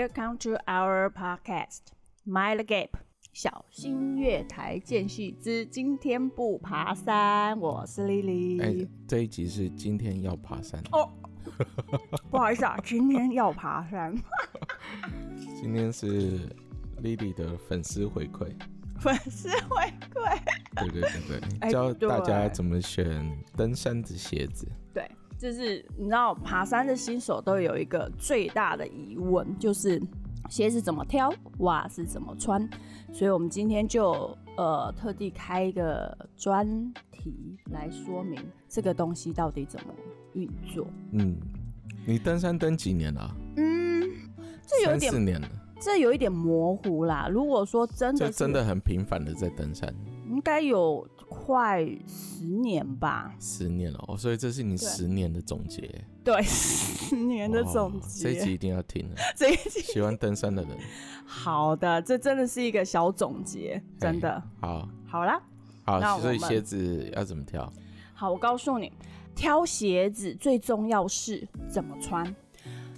Welcome to our podcast, Mind the Gap。小心月台间隙之今天不爬山，我是 Lily。哎，这一集是今天要爬山哦。不好意思啊，今天要爬山。今天是 Lily 的粉丝回馈。粉丝回馈。对对对对，教大家怎么选登山的鞋子。对。就是你知道，爬山的新手都有一个最大的疑问，就是鞋子怎么挑，袜子怎么穿。所以我们今天就呃特地开一个专题来说明这个东西到底怎么运作。嗯，你登山登几年了？嗯，这有点三四年了，这有一点模糊啦。如果说真的，真的很频繁的在登山。应该有快十年吧，十年了哦，所以这是你十年的总结。对，十年的总结，这一集一定要听了。这一集喜欢登山的人，好的，这真的是一个小总结，真的。好，好啦，好，所以鞋子要怎么挑？好，我告诉你，挑鞋子最重要是怎么穿。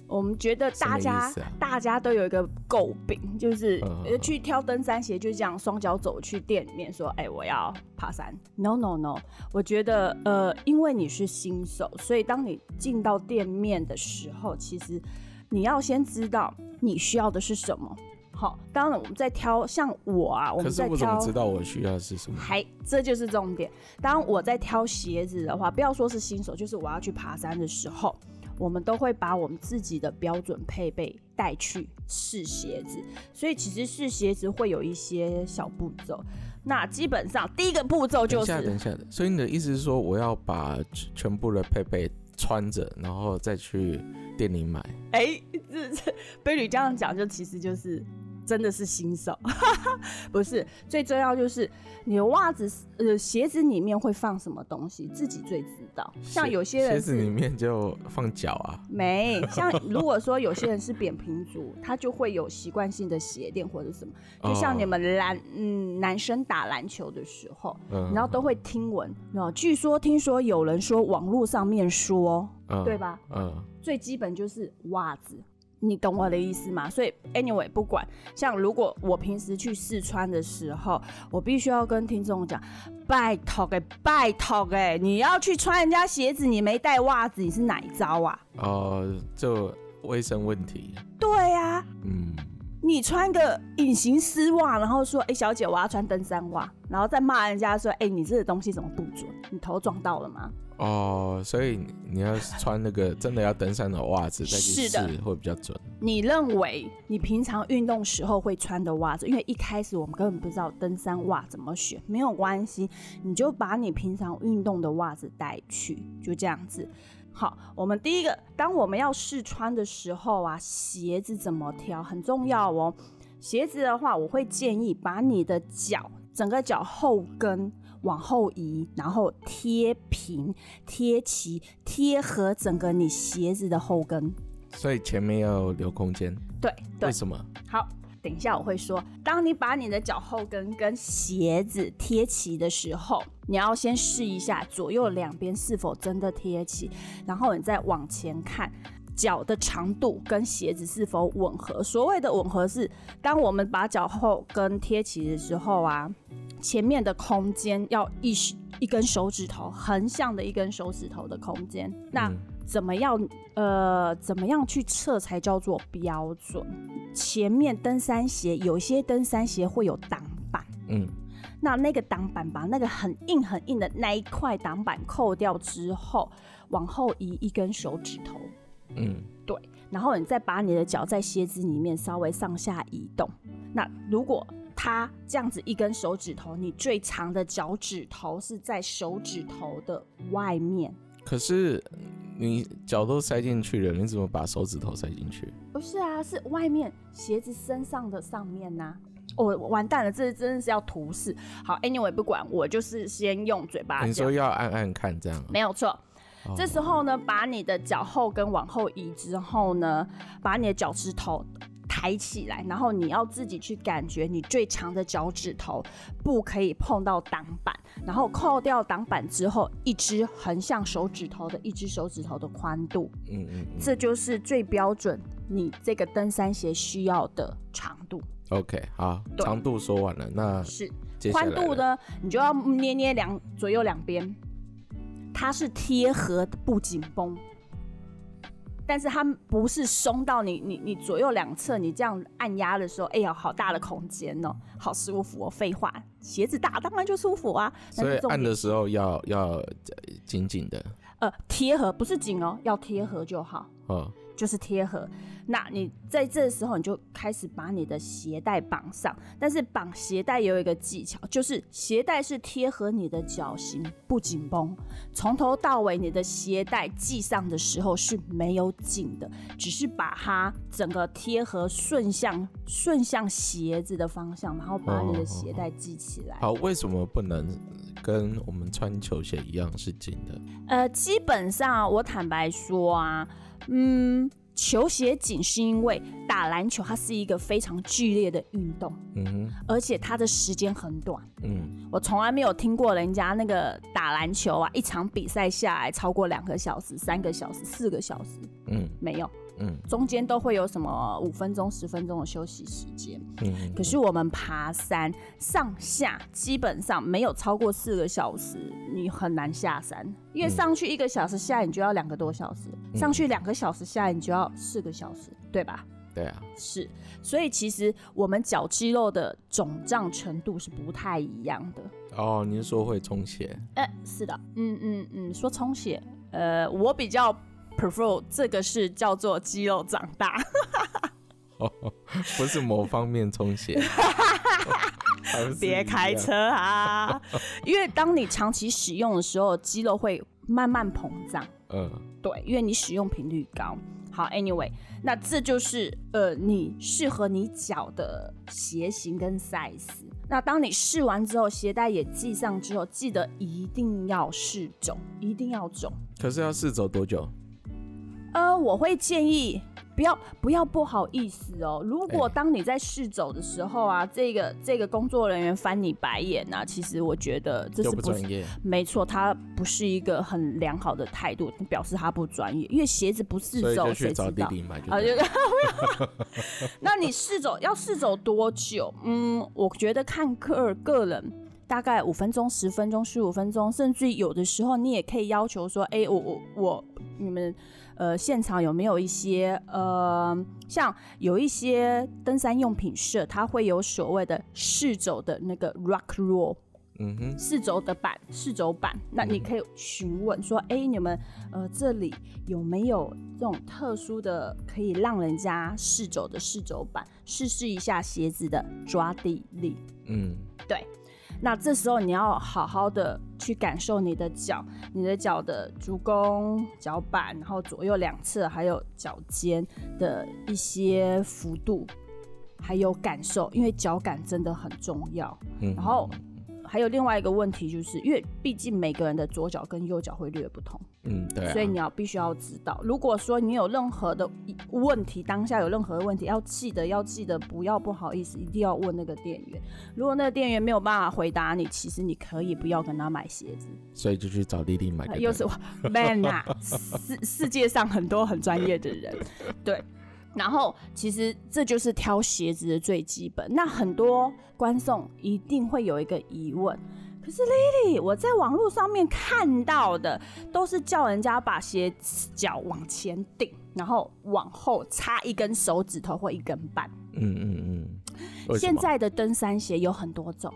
我们觉得大家、啊、大家都有一个诟病，就是去挑登山鞋，就这样双脚走去店里面说：“哎、欸，我要爬山。”No No No，我觉得呃，因为你是新手，所以当你进到店面的时候，其实你要先知道你需要的是什么。好，当然我们在挑，像我啊，我们在挑，可是我怎么知道我需要的是什么？还这就是重点。当我在挑鞋子的话，不要说是新手，就是我要去爬山的时候。我们都会把我们自己的标准配备带去试鞋子，所以其实试鞋子会有一些小步骤。那基本上第一个步骤就是……等一下，等一下，所以你的意思是说，我要把全部的配备穿着，然后再去店里买？哎、欸，这这，贝女这样讲，就其实就是。真的是新手，不是最重要就是你的袜子呃鞋子里面会放什么东西，自己最知道。像有些人鞋子里面就放脚啊，没 像如果说有些人是扁平足，他就会有习惯性的鞋垫或者什么。就像你们篮嗯男生打篮球的时候，嗯然后都会听闻，然后据说听说有人说网络上面说，嗯对吧？嗯，最基本就是袜子。你懂我的意思吗？所以，anyway，不管像如果我平时去试穿的时候，我必须要跟听众讲，拜托哎，拜托哎，你要去穿人家鞋子，你没带袜子，你是哪一招啊？哦、呃，就卫生问题。对呀、啊，嗯，你穿个隐形丝袜，然后说，哎、欸，小姐，我要穿登山袜，然后再骂人家说，哎、欸，你这个东西怎么不准？你头撞到了吗？哦，所以你要穿那个真的要登山的袜子再去试会比较准。你认为你平常运动时候会穿的袜子，因为一开始我们根本不知道登山袜怎么选，没有关系，你就把你平常运动的袜子带去，就这样子。好，我们第一个，当我们要试穿的时候啊，鞋子怎么挑很重要哦。鞋子的话，我会建议把你的脚，整个脚后跟。往后移，然后贴平、贴齐、贴合整个你鞋子的后跟，所以前面要留空间。对，对，为什么？好，等一下我会说。当你把你的脚后跟跟鞋子贴齐的时候，你要先试一下左右两边是否真的贴齐，然后你再往前看脚的长度跟鞋子是否吻合。所谓的吻合是，当我们把脚后跟贴齐的时候啊。前面的空间要一一根手指头横向的一根手指头的空间，那怎么样？呃，怎么样去测才叫做标准？前面登山鞋有些登山鞋会有挡板，嗯，那那个挡板把那个很硬很硬的那一块挡板扣掉之后，往后移一根手指头，嗯，对，然后你再把你的脚在鞋子里面稍微上下移动，那如果。它这样子一根手指头，你最长的脚趾头是在手指头的外面。可是你脚都塞进去了，你怎么把手指头塞进去？不是啊，是外面鞋子身上的上面呐、啊。哦，完蛋了，这真的是要图示。好，anyway 不管，我就是先用嘴巴。你说要按按看这样？没有错。Oh. 这时候呢，把你的脚后跟往后移之后呢，把你的脚趾头。抬起来，然后你要自己去感觉你最长的脚趾头不可以碰到挡板，然后扣掉挡板之后，一只横向手指头的一只手指头的宽度，嗯嗯，这就是最标准你这个登山鞋需要的长度。OK，好，对长度说完了，那是宽度呢？你就要捏捏两左右两边，它是贴合不紧绷，但是它不是松到你你你左右两侧你这样按压的时候，哎呀，好大的空间哦，好舒服哦。废话，鞋子大当然就舒服啊。所以按的时候要要紧紧的。呃，贴合不是紧哦，要贴合就好。哦。就是贴合，那你在这时候你就开始把你的鞋带绑上，但是绑鞋带有一个技巧，就是鞋带是贴合你的脚型，不紧绷，从头到尾你的鞋带系上的时候是没有紧的，只是把它整个贴合顺向顺向鞋子的方向，然后把你的鞋带系起来。好，为什么不能跟我们穿球鞋一样是紧的？呃，基本上我坦白说啊。嗯，球鞋紧是因为打篮球它是一个非常剧烈的运动，嗯哼，而且它的时间很短，嗯，我从来没有听过人家那个打篮球啊，一场比赛下来超过两个小时、三个小时、四个小时，嗯，没有。嗯，中间都会有什么五分钟、十分钟的休息时间。嗯，可是我们爬山上下基本上没有超过四个小时，你很难下山，因为上去一个小时，下来你就要两个多小时；嗯、上去两个小时，下来你就要四个小时，对吧？对啊，是。所以其实我们脚肌肉的肿胀程度是不太一样的。哦，您说会充血？哎、欸，是的，嗯嗯嗯，说充血，呃，我比较。Prefer 这个是叫做肌肉长大，哦，不是某方面充血。别开车啊！因为当你长期使用的时候，肌肉会慢慢膨胀。嗯，对，因为你使用频率高。好，anyway，那这就是呃你适合你脚的鞋型跟 size。那当你试完之后，鞋带也系上之后，记得一定要试走，一定要走。可是要试走多久？呃，我会建议不要不要不好意思哦。如果当你在试走的时候啊，欸、这个这个工作人员翻你白眼啊，其实我觉得这是不专业。没错，他不是一个很良好的态度，表示他不专业。因为鞋子不试走，谁知道？啊，就 那你试走要试走多久？嗯，我觉得看个个人，大概五分钟、十分钟、十五分钟，甚至有的时候你也可以要求说，哎、欸，我我我你们。呃，现场有没有一些呃，像有一些登山用品社，它会有所谓的试走的那个 rock roll，嗯哼，试走的板，试走板，那你可以询问说，哎、嗯欸，你们呃这里有没有这种特殊的可以让人家试走的试走板，试试一下鞋子的抓地力，嗯，对。那这时候你要好好的去感受你的脚，你的脚的足弓、脚板，然后左右两侧还有脚尖的一些幅度，还有感受，因为脚感真的很重要。嗯，然后。还有另外一个问题，就是因为毕竟每个人的左脚跟右脚会略不同，嗯，对、啊，所以你要必须要知道，如果说你有任何的问题，当下有任何的问题，要记得要记得不要不好意思，一定要问那个店员。如果那个店员没有办法回答你，其实你可以不要跟他买鞋子，所以就去找弟弟买。又是我 man 啊，世世界上很多很专业的人，对。然后，其实这就是挑鞋子的最基本。那很多观众一定会有一个疑问，可是 Lily，我在网络上面看到的都是叫人家把鞋脚往前顶，然后往后插一根手指头或一根半。嗯嗯嗯。现在的登山鞋有很多种。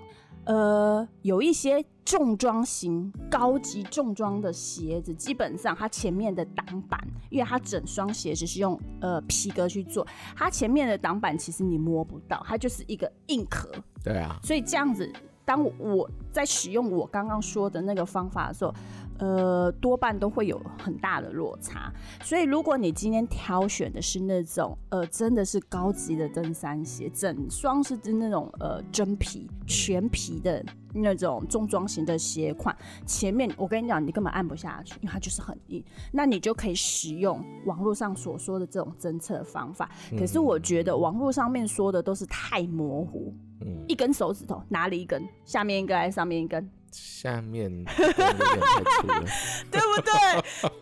呃，有一些重装型、高级重装的鞋子，基本上它前面的挡板，因为它整双鞋子是用呃皮革去做，它前面的挡板其实你摸不到，它就是一个硬壳。对啊。所以这样子，当我在使用我刚刚说的那个方法的时候。呃，多半都会有很大的落差，所以如果你今天挑选的是那种呃，真的是高级的登山鞋，整双是那种呃真皮全皮的那种重装型的鞋款，前面我跟你讲，你根本按不下去，因为它就是很硬，那你就可以使用网络上所说的这种侦测方法。可是我觉得网络上面说的都是太模糊，嗯，一根手指头哪里一根，下面一根还是上面一根？下面，对不对？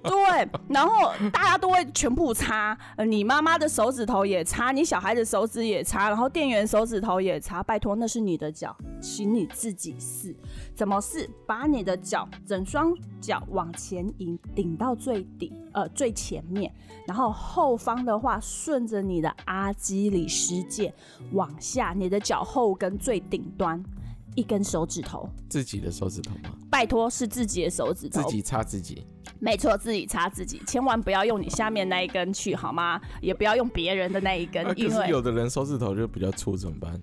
对，然后大家都会全部擦，你妈妈的手指头也擦，你小孩的手指也擦，然后店员手指头也擦。拜托，那是你的脚，请你自己试。怎么试？把你的脚整双脚往前引，顶到最底，呃，最前面，然后后方的话，顺着你的阿基里斯腱往下，你的脚后跟最顶端。一根手指头，自己的手指头吗？拜托，是自己的手指头，自己擦自己。没错，自己擦自己，千万不要用你下面那一根去，好吗？也不要用别人的那一根，因为有的人手指头就比较粗，怎么办？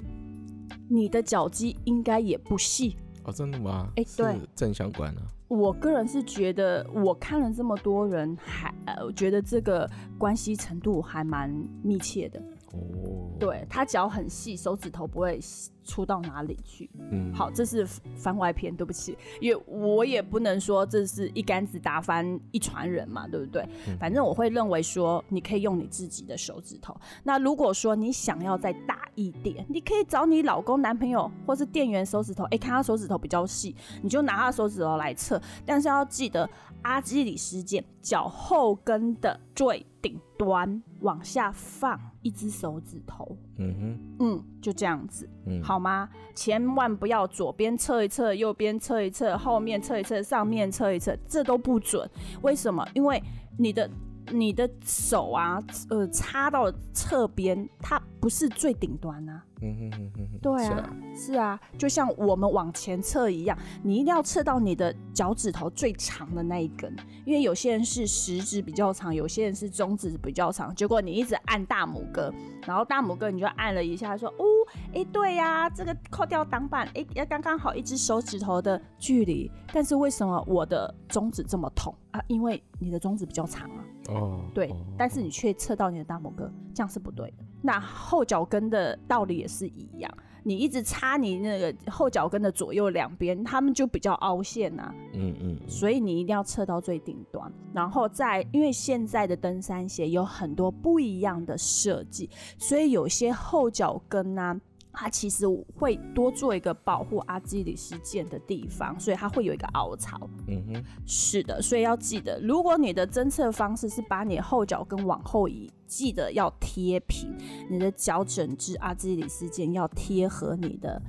你的脚肌应该也不细哦，真的吗？哎，对，正相关啊。我个人是觉得，我看了这么多人，还呃，我觉得这个关系程度还蛮密切的。哦，对，他脚很细，手指头不会粗到哪里去。嗯，好，这是番外篇，对不起，因为我也不能说这是一竿子打翻一船人嘛，对不对？嗯，反正我会认为说，你可以用你自己的手指头。那如果说你想要再大一点，你可以找你老公、男朋友或是店员手指头，哎，看他手指头比较细，你就拿他手指头来测。但是要记得，阿基里斯腱脚后跟的最顶端往下放一只手指头，嗯哼，嗯，就这样子，嗯，好吗？千万不要左边测一测，右边测一测，后面测一测，上面测一测，这都不准。为什么？因为你的。你的手啊，呃，插到侧边，它不是最顶端啊。嗯哼哼哼。对啊，是啊，是啊，就像我们往前测一样，你一定要测到你的脚趾头最长的那一根，因为有些人是食指比较长，有些人是中指比较长。结果你一直按大拇哥，然后大拇哥你就按了一下，说哦，哎、欸，对呀、啊，这个扣掉挡板，哎、欸，要刚刚好一只手指头的距离。但是为什么我的中指这么痛啊？因为你的中指比较长啊。哦，对，哦、但是你却测到你的大拇哥，这样是不对的。那后脚跟的道理也是一样，你一直插你那个后脚跟的左右两边，他们就比较凹陷呐、啊。嗯嗯。所以你一定要测到最顶端，然后再，因为现在的登山鞋有很多不一样的设计，所以有些后脚跟呐、啊。它其实会多做一个保护阿基里斯腱的地方，所以它会有一个凹槽。嗯哼，是的，所以要记得，如果你的侦测方式是把你后脚跟往后移，记得要贴平，你的脚整只阿基里斯腱要贴合你的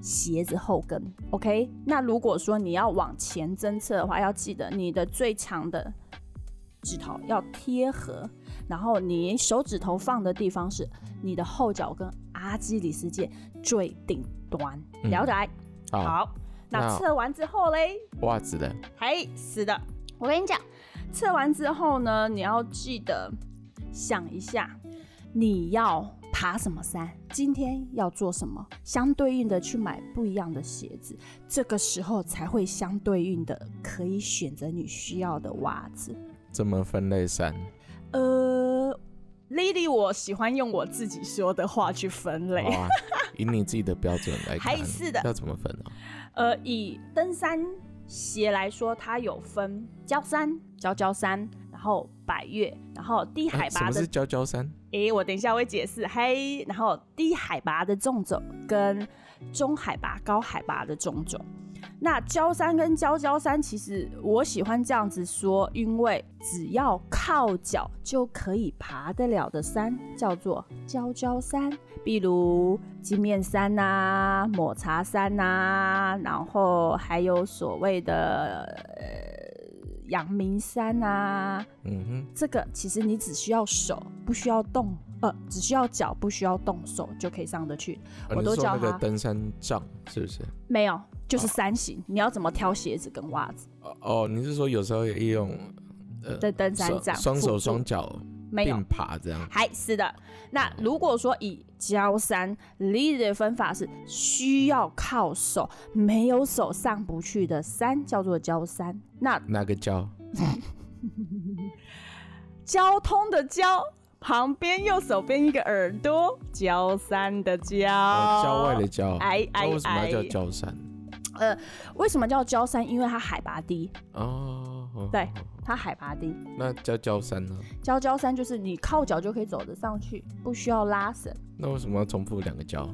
鞋子后跟。OK，那如果说你要往前侦测的话，要记得你的最长的指头要贴合，然后你手指头放的地方是你的后脚跟。阿基里斯腱最顶端，了解？嗯、好，好，那测完之后嘞？袜子的？嘿，是的。我跟你讲，测完之后呢，你要记得想一下，你要爬什么山，今天要做什么，相对应的去买不一样的鞋子，这个时候才会相对应的可以选择你需要的袜子。怎么分类山？呃。Lily，我喜欢用我自己说的话去分类，啊、以你自己的标准来看，是的，要怎么分呢？呃，以登山鞋来说，它有分焦山、焦焦山，然后百越，然后低海拔的。啊、什么是郊郊山？哎、欸，我等一下会解释。嘿，然后低海拔的种种跟中海拔、高海拔的纵走。那焦山跟焦焦山，其实我喜欢这样子说，因为只要靠脚就可以爬得了的山，叫做焦焦山。比如金面山呐、啊、抹茶山呐、啊，然后还有所谓的呃阳明山呐、啊。嗯哼，这个其实你只需要手，不需要动，呃，只需要脚，不需要动手就可以上得去。我都叫那个登山杖，是不是？没有。就是山型，哦、你要怎么挑鞋子跟袜子？哦，你是说有时候也用呃，在登山杖，双手双脚并爬这样？还是的。那如果说以交山 lead 的分法是需要靠手，没有手上不去的山叫做交山。那哪个交？交通的交，旁边右手边一个耳朵，焦山的郊，郊、哦、外的郊。哎哎哎，为什么要叫焦山？呃，为什么叫焦山？因为它海拔低哦。对，它海拔低。那叫郊山呢？郊郊山就是你靠脚就可以走得上去，不需要拉绳。那为什么要重复两个焦？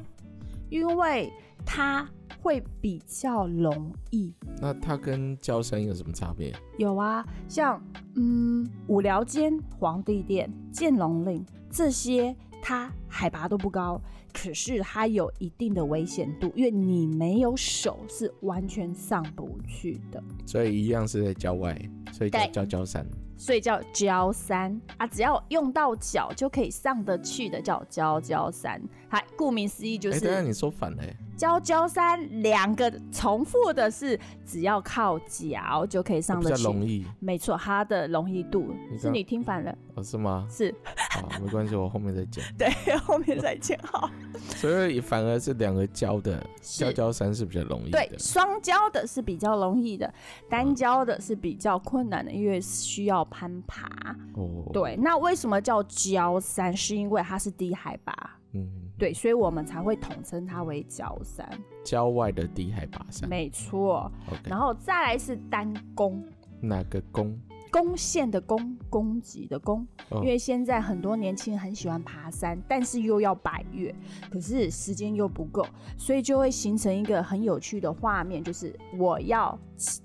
因为它会比较容易。那它跟焦山有什么差别？有啊，像嗯五寮尖、皇帝殿、建龙岭这些，它海拔都不高。可是它有一定的危险度，因为你没有手是完全上不去的。所以一样是在郊外，所以叫叫郊山。所以叫郊山啊，只要用到脚就可以上得去的叫郊郊山。它顾名思义就是。哎、欸，等下你说反了。郊郊山两个重复的是，只要靠脚就可以上得去。比较容易。没错，它的容易度是你听反了。哦，是吗？是。好，没关系，我后面再讲。对，后面再讲好。所以反而是两个郊的郊郊山是比较容易的。对，双郊的是比较容易的，单郊的是比较困难的，因为需要攀爬。哦。对，那为什么叫郊山？是因为它是低海拔。嗯。对，所以我们才会统称它为郊山。郊外的低海拔山。没错。Okay. 然后再来是单攻。哪个攻？攻陷的攻，攻击的攻。因为现在很多年轻人很喜欢爬山，但是又要百岳，可是时间又不够，所以就会形成一个很有趣的画面，就是我要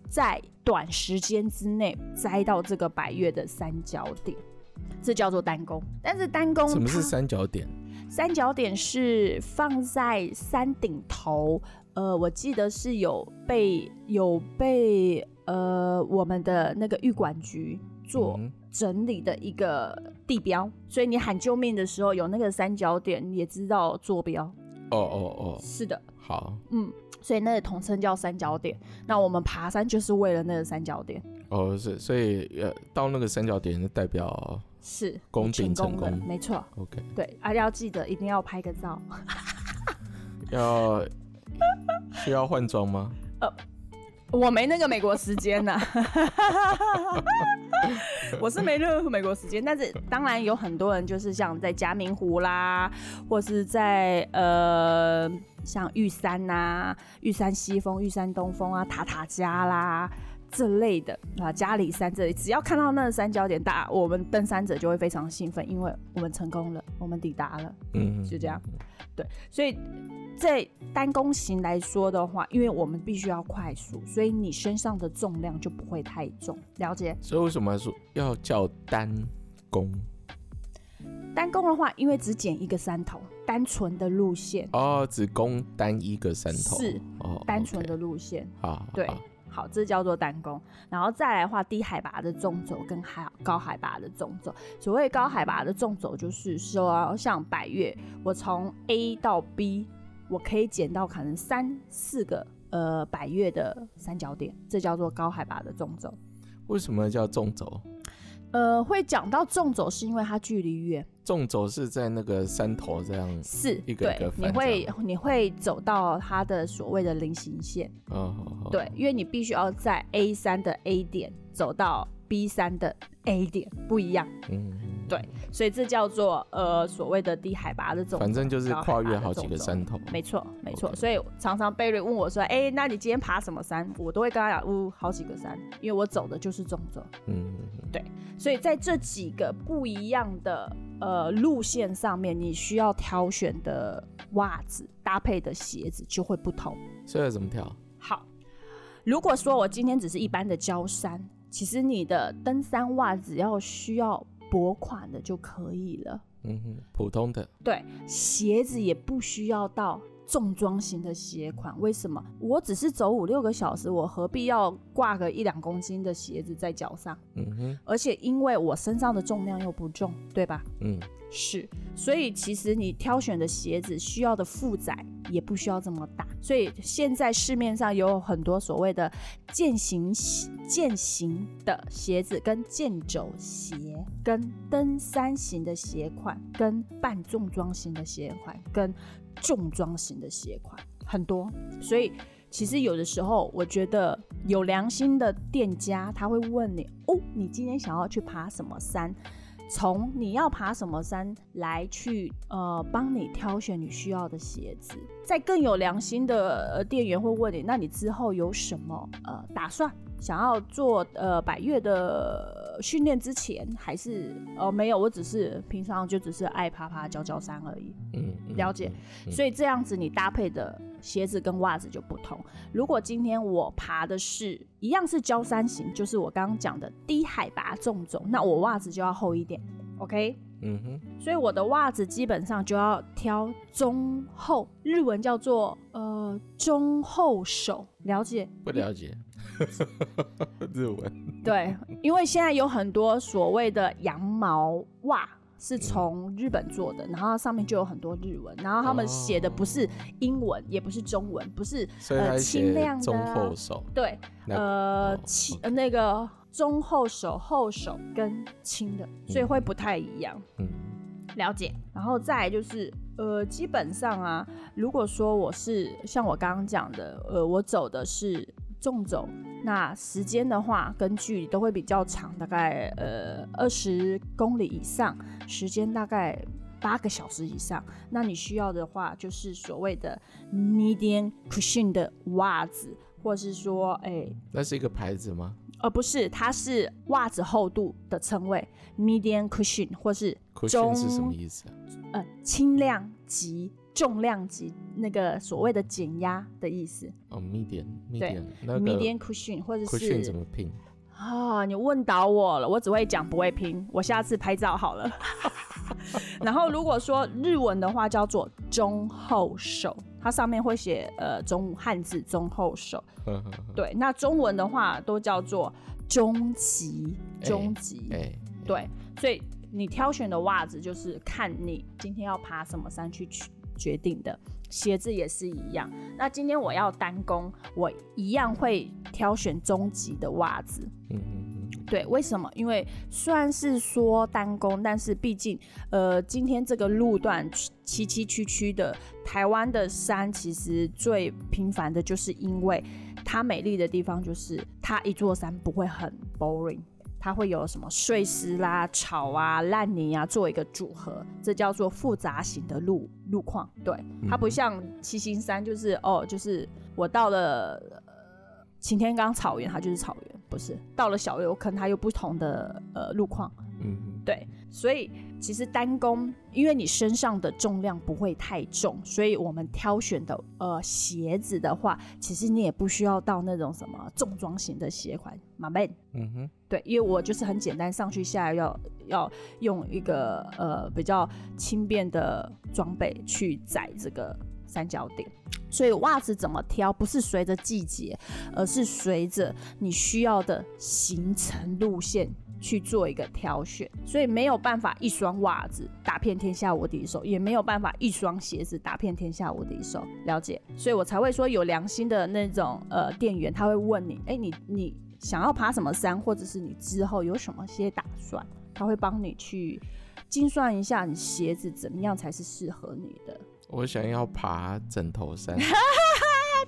在短时间之内摘到这个百岳的三角点，这叫做单攻。但是单攻什么是三角点？三角点是放在山顶头，呃，我记得是有被有被。呃，我们的那个玉管局做整理的一个地标，嗯、所以你喊救命的时候有那个三角点，你也知道坐标。哦哦哦，是的。好，嗯，所以那个统称叫三角点。那我们爬山就是为了那个三角点。哦，是，所以呃，到那个三角点就代表是攻顶成功，没错。OK，对，而且要记得一定要拍个照。要需要换装吗？呃。我没那个美国时间呐，我是没任何美国时间，但是当然有很多人就是像在嘉明湖啦，或是在呃像玉山呐、啊、玉山西峰、玉山东峰啊、塔塔加啦这类的啊，嘉里山这里，只要看到那个三角点大，我们登山者就会非常兴奋，因为我们成功了，我们抵达了，嗯，就这样，对，所以。在单弓型来说的话，因为我们必须要快速，所以你身上的重量就不会太重。了解？所以为什么说要叫单弓？单弓的话，因为只剪一个山头，单纯的路线哦，只攻单一个山头是哦，单纯的路线啊，对，好，这叫做单弓。然后再来画，低海拔的纵轴跟海高海拔的纵轴。所谓高海拔的纵轴，就是说像百越，我从 A 到 B。我可以减到可能三四个呃百越的三角点，这叫做高海拔的纵轴。为什么叫纵轴？呃，会讲到纵走是因为它距离远。纵走是在那个山头这样，是一个一个，你会你会走到它的所谓的菱形线。哦，对，因为你必须要在 A 三的 A 点走到 B 山的 A 点，不一样。嗯。对，所以这叫做呃所谓的低海拔的种，反正就是跨越好几个山头。没错，没错。所以常常贝瑞问我说：“哎、欸，那你今天爬什么山？”我都会跟他讲：“呜，好几个山，因为我走的就是纵走。”嗯，对。所以在这几个不一样的呃路线上面，你需要挑选的袜子搭配的鞋子就会不同。所以怎么挑？好，如果说我今天只是一般的郊山，其实你的登山袜只要需要。薄款的就可以了，嗯哼，普通的，对，鞋子也不需要到重装型的鞋款。为什么？我只是走五六个小时，我何必要挂个一两公斤的鞋子在脚上？嗯哼，而且因为我身上的重量又不重，对吧？嗯，是，所以其实你挑选的鞋子需要的负载也不需要这么大。所以现在市面上有很多所谓的健行健行的鞋子，跟健走鞋，跟登山型的鞋款，跟半重装型的鞋款，跟重装型的鞋款很多。所以其实有的时候，我觉得有良心的店家他会问你：哦，你今天想要去爬什么山？从你要爬什么山来去呃帮你挑选你需要的鞋子，在更有良心的呃店员会问你，那你之后有什么呃打算？想要做呃百岳的呃训练之前还是呃没有，我只是平常就只是爱爬爬教教山而已。嗯，嗯了解。嗯所以这样子你搭配的鞋子跟袜子就不同。如果今天我爬的是一样是焦山型，就是我刚刚讲的低海拔纵走，那我袜子就要厚一点。OK。嗯哼，所以我的袜子基本上就要挑中厚，日文叫做呃中厚手，了解？不了解。日文。对，因为现在有很多所谓的羊毛袜是从日本做的，然后上面就有很多日文，然后他们写的不是英文，也不是中文，不是呃轻量的中厚手。对，呃轻呃那个中后手、后手跟轻的，所以会不太一样。嗯。了解，然后再来就是，呃，基本上啊，如果说我是像我刚刚讲的，呃，我走的是纵走，那时间的话跟距离都会比较长，大概呃二十公里以上，时间大概八个小时以上。那你需要的话，就是所谓的 medium cushion 的袜子，或是说，哎、欸，那是一个牌子吗？呃，不是，它是袜子厚度的称谓，medium cushion 或是中是什么意思啊？呃，轻量级、重量级，那个所谓的减压的意思。哦那个 medium cushion 或者是 cushion 怎么拼？啊、哦，你问倒我了，我只会讲不会拼，我下次拍照好了。然后如果说日文的话，叫做中后手。它上面会写呃中汉字中后手，对，那中文的话都叫做中级，中级，欸欸、对，所以你挑选的袜子就是看你今天要爬什么山去决定的，鞋子也是一样。那今天我要单攻，我一样会挑选中级的袜子。嗯对，为什么？因为虽然是说单攻，但是毕竟，呃，今天这个路段崎崎岖岖的，台湾的山其实最平凡的就是因为它美丽的地方就是它一座山不会很 boring，它会有什么碎石啦、草啊、烂泥啊做一个组合，这叫做复杂型的路路况。对，它不像七星山，就是哦，就是我到了擎天岗草原，它就是草原。不是到了小油坑，它有不同的呃路况，嗯，对，所以其实单弓，因为你身上的重量不会太重，所以我们挑选的呃鞋子的话，其实你也不需要到那种什么重装型的鞋款，马妹，嗯哼，对，因为我就是很简单，上去下来要要用一个呃比较轻便的装备去载这个三角点。所以袜子怎么挑，不是随着季节，而是随着你需要的行程路线去做一个挑选。所以没有办法一双袜子打遍天下无敌手，也没有办法一双鞋子打遍天下无敌手。了解？所以我才会说有良心的那种呃店员，他会问你，哎、你你想要爬什么山，或者是你之后有什么些打算，他会帮你去精算一下你鞋子怎么样才是适合你的。我想要爬枕头山，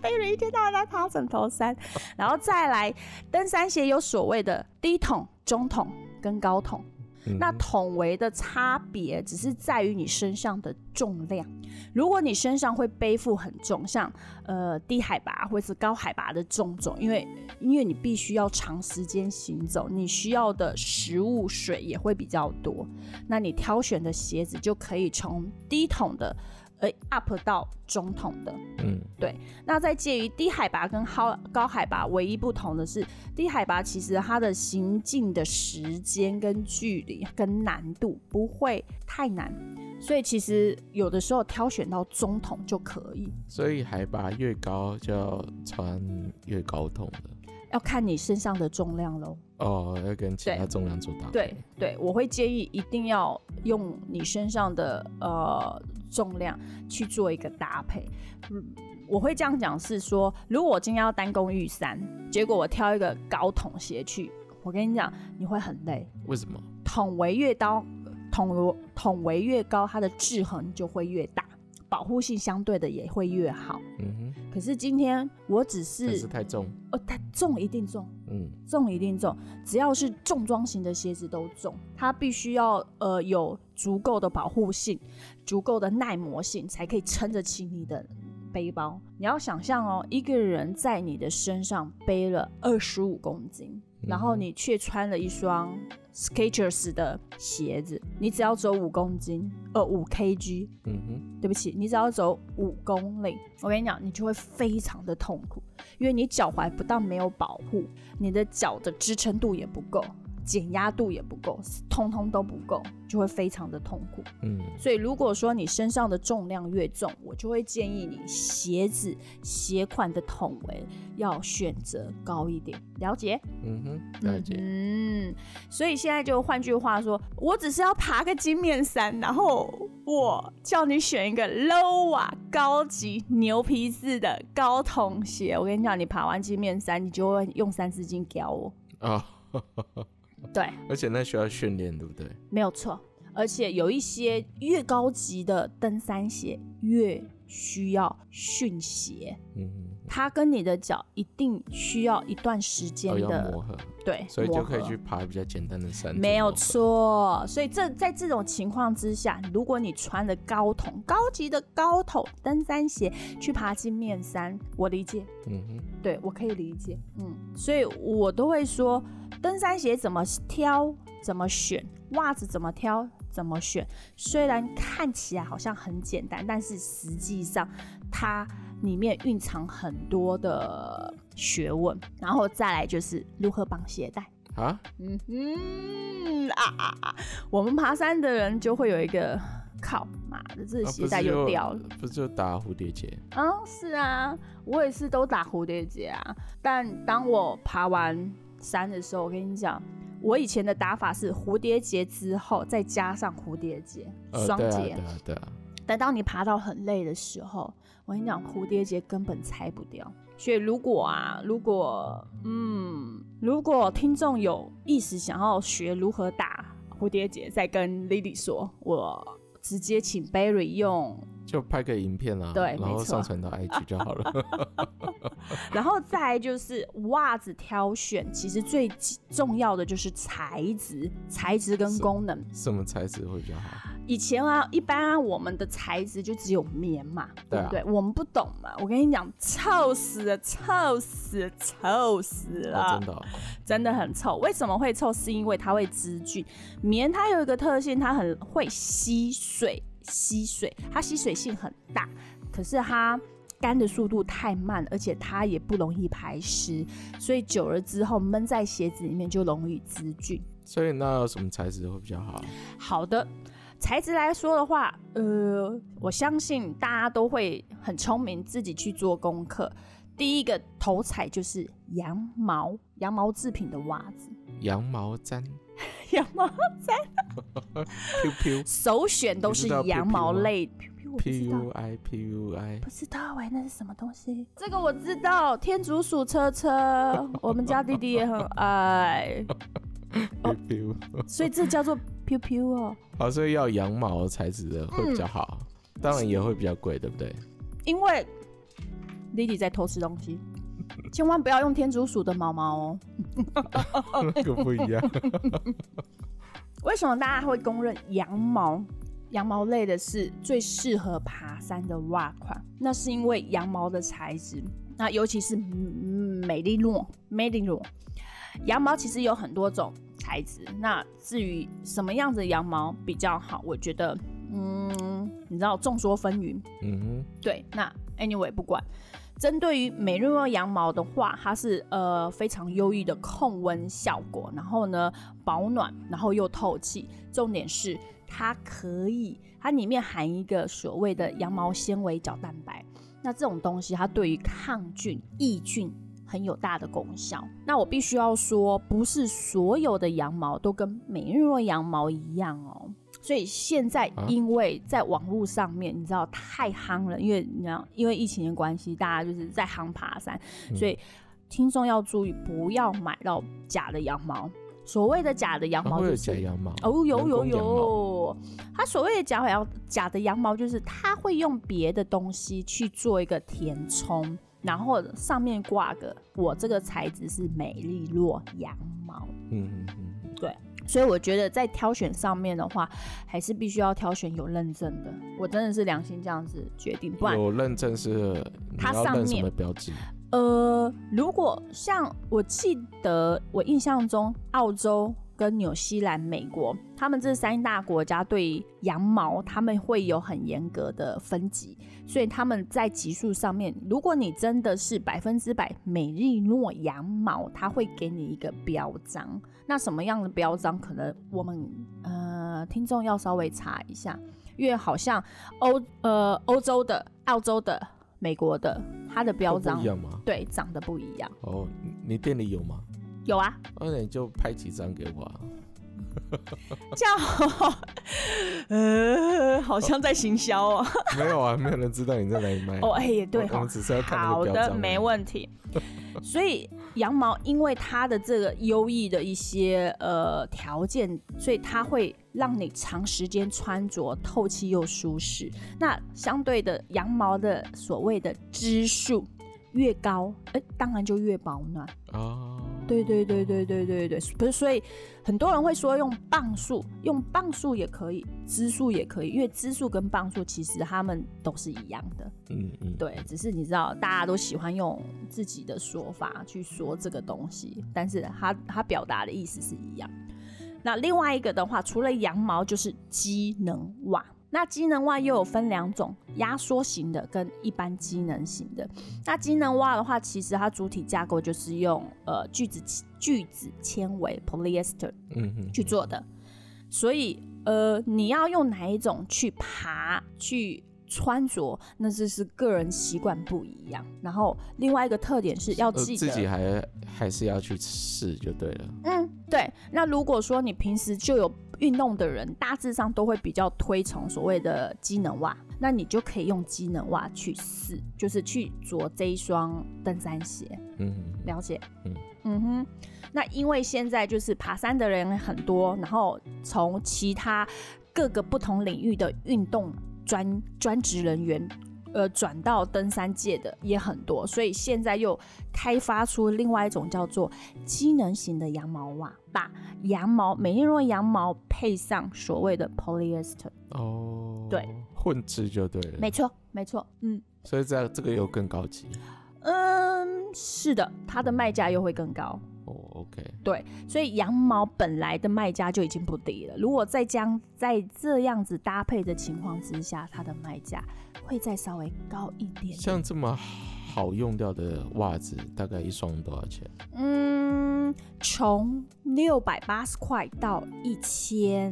贝瑞一天到晚在爬枕头山，然后再来登山鞋有所谓的低筒、中筒跟高筒，嗯、那筒围的差别只是在于你身上的重量。如果你身上会背负很重，像呃低海拔或是高海拔的重种，因为因为你必须要长时间行走，你需要的食物水也会比较多，那你挑选的鞋子就可以从低筒的。呃，up 到中筒的，嗯，对。那在介于低海拔跟高高海拔，唯一不同的是，低海拔其实它的行进的时间跟距离跟难度不会太难，所以其实有的时候挑选到中筒就可以。所以海拔越高就要穿越高筒的，要看你身上的重量喽。哦，要跟其他重量做搭配。对对，我会建议一定要用你身上的呃。重量去做一个搭配，嗯，我会这样讲是说，如果我今天要单攻玉山，结果我挑一个高筒鞋去，我跟你讲，你会很累。为什么？筒围越高，筒筒围越高，它的制衡就会越大，保护性相对的也会越好。嗯哼。可是今天我只是，是太重，哦，太重一定重，嗯，重一定重，只要是重装型的鞋子都重，它必须要呃有足够的保护性，足够的耐磨性，才可以撑得起你的背包，你要想象哦，一个人在你的身上背了二十五公斤，然后你却穿了一双 Skechers 的鞋子，你只要走五公斤，呃，五 kg，嗯哼，对不起，你只要走五公里，我跟你讲，你就会非常的痛苦，因为你脚踝不但没有保护，你的脚的支撑度也不够。减压度也不够，通通都不够，就会非常的痛苦。嗯，所以如果说你身上的重量越重，我就会建议你鞋子鞋款的筒围要选择高一点。了解？嗯哼，了解。嗯，所以现在就换句话说，我只是要爬个金面山，然后我叫你选一个 low 啊高级牛皮质的高筒鞋。我跟你讲，你爬完金面山，你就会用三字经教我啊。哦对，而且那需要训练，对不对？没有错，而且有一些越高级的登山鞋越需要训鞋，嗯，它跟你的脚一定需要一段时间的磨合，对，所以就可以去爬比较简单的山。没有错，所以这在这种情况之下，如果你穿的高筒、高级的高筒登山鞋去爬金面山，我理解，嗯哼，对我可以理解，嗯，所以我都会说。登山鞋怎么挑？怎么选？袜子怎么挑？怎么选？虽然看起来好像很简单，但是实际上它里面蕴藏很多的学问。然后再来就是如何绑鞋带啊？嗯嗯啊啊啊！我们爬山的人就会有一个靠妈的，这个鞋带又掉了，啊、不是就打蝴蝶结？嗯，是啊，我也是都打蝴蝶结啊。但当我爬完。山的时候，我跟你讲，我以前的打法是蝴蝶结之后再加上蝴蝶结双结。对啊，对啊，对啊。但当你爬到很累的时候，我跟你讲，蝴蝶结根本拆不掉。所以如果啊，如果嗯，如果听众有意识想要学如何打蝴蝶结，再跟 Lily 说，我直接请 Barry 用。就拍个影片啊，对，然后上传到 IG 就好了。然后再就是袜子挑选，其实最重要的就是材质、材质跟功能。什么材质会比较好？以前啊，一般啊，我们的材质就只有棉嘛，对不对？我们不懂嘛。我跟你讲，臭死了，臭死了，臭死了，真的，真的很臭。为什么会臭？是因为它会滋菌。棉它有一个特性，它很会吸水。吸水，它吸水性很大，可是它干的速度太慢，而且它也不容易排湿，所以久了之后闷在鞋子里面就容易滋菌。所以那有什么材质会比较好？好的材质来说的话，呃，我相信大家都会很聪明，自己去做功课。第一个头彩就是羊毛，羊毛制品的袜子，羊毛毡。羊毛毡，首选都是羊毛类。P U I P U I，不知道哎，那是什么东西？这个我知道，天竺鼠车车，我们家弟弟也很爱。所以这叫做 P U P U 哦。好，所以要羊毛材质的会比较好，当然也会比较贵，对不对？因为弟弟在偷吃东西。千万不要用天竺鼠的毛毛哦，那个不一样。为什么大家会公认羊毛、羊毛类的是最适合爬山的袜款？那是因为羊毛的材质，那尤其是美利诺、美利诺。羊毛其实有很多种材质，那至于什么样子的羊毛比较好，我觉得，嗯，你知道众说纷纭。嗯哼，对，那 anyway 不管。针对于美利诺羊毛的话，它是呃非常优异的控温效果，然后呢保暖，然后又透气。重点是它可以，它里面含一个所谓的羊毛纤维角蛋白，那这种东西它对于抗菌抑菌很有大的功效。那我必须要说，不是所有的羊毛都跟美利诺羊毛一样哦。所以现在，因为在网络上面，你知道太夯了，因为你知道，因为疫情的关系，大家就是在夯爬山，所以听众要注意，不要买到假的羊毛。所谓的假的羊毛就是假羊毛哦，有有有，它所谓的假羊假的羊毛就是它会用别的东西去做一个填充，然后上面挂个我这个材质是美利诺羊毛。嗯嗯嗯，对。所以我觉得在挑选上面的话，还是必须要挑选有认证的。我真的是良心这样子决定，不然有认证是它上面什么标志？呃，如果像我记得，我印象中澳洲。跟纽西兰、美国，他们这三大国家对羊毛，他们会有很严格的分级，所以他们在级数上面，如果你真的是百分之百美利诺羊毛，他会给你一个标章。那什么样的标章？可能我们呃听众要稍微查一下，因为好像欧呃欧洲的、澳洲的、美国的，它的标章不一样吗？对，长得不一样。哦，你店里有吗？有啊，那你就拍几张给我。这样好，呃，好像在行销哦。没有啊，没有人知道你在哪里卖。哦，哎，也对，我们只是要看。好的，没问题。所以羊毛因为它的这个优异的一些呃条件，所以它会让你长时间穿着透气又舒适。那相对的，羊毛的所谓的支数越高，哎，当然就越保暖。对对对对对对对，不是，所以很多人会说用磅数，用磅数也可以，支数也可以，因为支数跟磅数其实他们都是一样的。嗯嗯，对，只是你知道大家都喜欢用自己的说法去说这个东西，但是他他表达的意思是一样。那另外一个的话，除了羊毛就是机能袜。那机能袜又有分两种，压缩型的跟一般机能型的。那机能袜的话，其实它主体架构就是用呃聚酯聚酯纤维 polyester 嗯哼去做的，所以呃你要用哪一种去爬去穿着，那这是个人习惯不一样。然后另外一个特点是要记得自己还还是要去试就对了。嗯，对。那如果说你平时就有运动的人大致上都会比较推崇所谓的机能袜，那你就可以用机能袜去试，就是去着这一双登山鞋。嗯哼，了解。嗯嗯哼，那因为现在就是爬山的人很多，然后从其他各个不同领域的运动专专职人员。呃，转到登山界的也很多，所以现在又开发出另外一种叫做机能型的羊毛袜，把羊毛美利诺羊毛配上所谓的 polyester。哦，对，混织就对了。没错，没错，嗯。所以这这个又更高级。嗯，是的，它的卖价又会更高。哦，OK。对，所以羊毛本来的卖价就已经不低了，如果再将在这样子搭配的情况之下，它的卖价。会再稍微高一点点。像这么好用掉的袜子，大概一双多少钱？嗯，从六百八十块到一千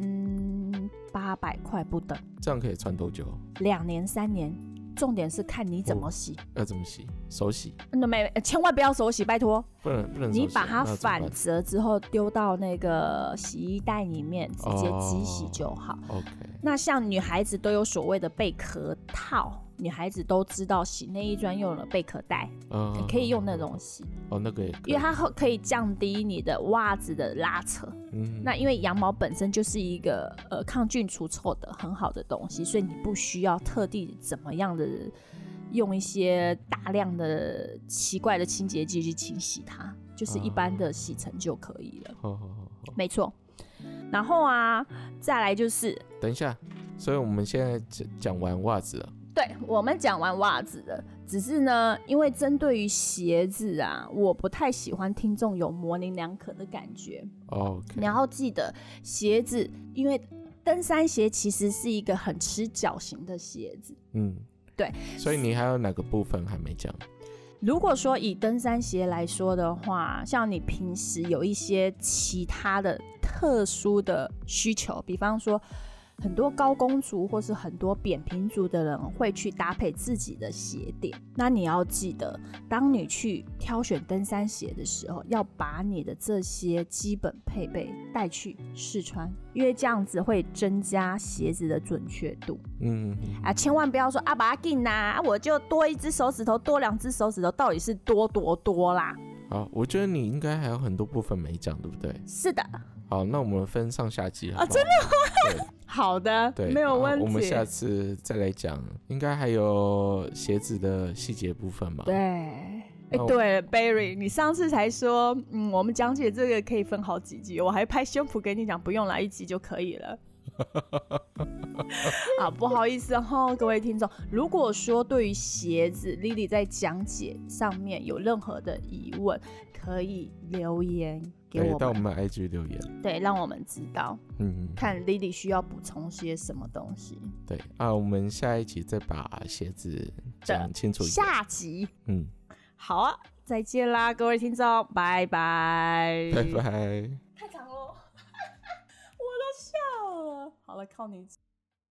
八百块不等。这样可以穿多久？两年、三年。重点是看你怎么洗。哦、要怎么洗？手洗？那没，千万不要手洗，拜托。不能不能。你把它反折之后丢到那个洗衣袋里面，直接机洗就好。哦、OK。那像女孩子都有所谓的贝壳套，女孩子都知道洗内衣专用的贝壳袋，嗯，你可以用那种洗。哦，那个也可以。因为它可以降低你的袜子的拉扯。嗯。那因为羊毛本身就是一个呃抗菌除臭的很好的东西，所以你不需要特地怎么样的用一些大量的奇怪的清洁剂去清洗它，就是一般的洗尘就可以了。好好好。没错。然后啊，再来就是，等一下，所以我们现在讲讲完袜子了。对，我们讲完袜子了，只是呢，因为针对于鞋子啊，我不太喜欢听众有模棱两可的感觉。哦.你要记得，鞋子，因为登山鞋其实是一个很吃脚型的鞋子。嗯，对。所以你还有哪个部分还没讲？如果说以登山鞋来说的话，像你平时有一些其他的特殊的需求，比方说。很多高弓足或是很多扁平足的人会去搭配自己的鞋垫。那你要记得，当你去挑选登山鞋的时候，要把你的这些基本配备带去试穿，因为这样子会增加鞋子的准确度。嗯，嗯啊，千万不要说啊，把它给呐，我就多一只手指头，多两只手指头，到底是多多多啦？好，我觉得你应该还有很多部分没讲，对不对？是的。好，那我们分上下集？啊，真的吗？好的，对，没有问题。我们下次再来讲，应该还有鞋子的细节部分吧？对，哎、欸，对，Barry，你上次才说，嗯，我们讲解这个可以分好几集，我还拍胸脯给你讲，不用来一集就可以了。啊，不好意思哈，各位听众，如果说对于鞋子，Lily 在讲解上面有任何的疑问，可以留言给我们，到我们 IG 留言，对，让我们知道，嗯，看 Lily 需要补充些什么东西。对啊，我们下一集再把鞋子讲清楚一点。下集，嗯，好啊，再见啦，各位听众，拜拜，拜拜。太长喽，我都笑了。好了，靠你。